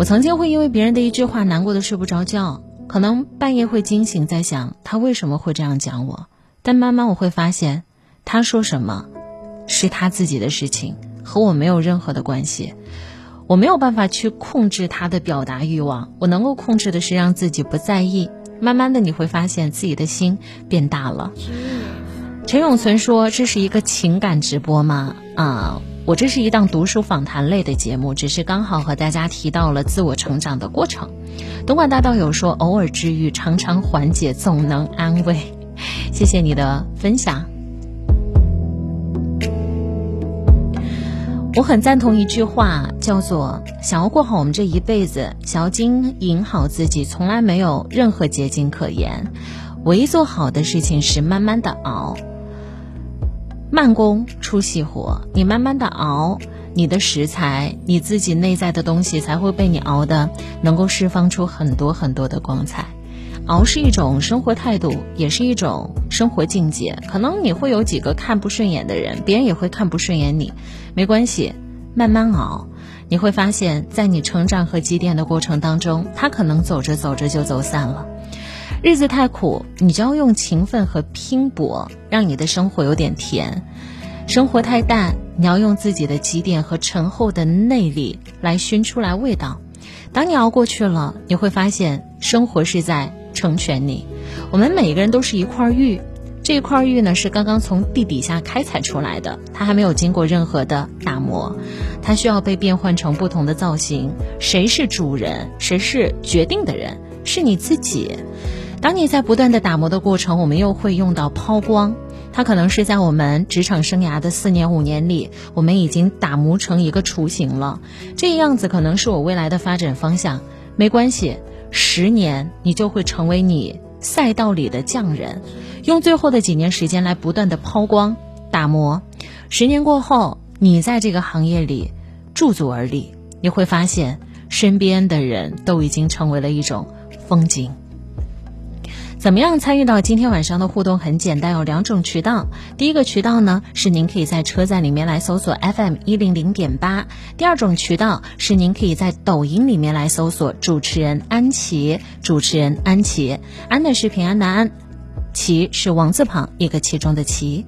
我曾经会因为别人的一句话难过的睡不着觉，可能半夜会惊醒，在想他为什么会这样讲我。但慢慢我会发现，他说什么，是他自己的事情，和我没有任何的关系。我没有办法去控制他的表达欲望，我能够控制的是让自己不在意。慢慢的，你会发现自己的心变大了。陈永存说：“这是一个情感直播吗？”啊，我这是一档读书访谈类的节目，只是刚好和大家提到了自我成长的过程。东莞大道友说：“偶尔治愈，常常缓解，总能安慰。”谢谢你的分享。我很赞同一句话，叫做“想要过好我们这一辈子，想要经营好自己，从来没有任何捷径可言。唯一做好的事情是慢慢的熬，慢工出细活。你慢慢的熬，你的食材，你自己内在的东西才会被你熬的，能够释放出很多很多的光彩。”熬是一种生活态度，也是一种生活境界。可能你会有几个看不顺眼的人，别人也会看不顺眼你，没关系，慢慢熬，你会发现在你成长和积淀的过程当中，他可能走着走着就走散了。日子太苦，你就要用勤奋和拼搏，让你的生活有点甜；生活太淡，你要用自己的积淀和醇厚的内力来熏出来味道。当你熬过去了，你会发现生活是在。成全你，我们每个人都是一块玉，这块玉呢是刚刚从地底下开采出来的，它还没有经过任何的打磨，它需要被变换成不同的造型。谁是主人？谁是决定的人？是你自己。当你在不断的打磨的过程，我们又会用到抛光，它可能是在我们职场生涯的四年五年里，我们已经打磨成一个雏形了。这样子可能是我未来的发展方向，没关系。十年，你就会成为你赛道里的匠人，用最后的几年时间来不断的抛光打磨。十年过后，你在这个行业里驻足而立，你会发现身边的人都已经成为了一种风景。怎么样参与到今天晚上的互动？很简单，有两种渠道。第一个渠道呢，是您可以在车站里面来搜索 FM 一零零点八；第二种渠道是您可以在抖音里面来搜索主持人安琪，主持人安琪，安的是平安的安，琪是王字旁一个其中的琪。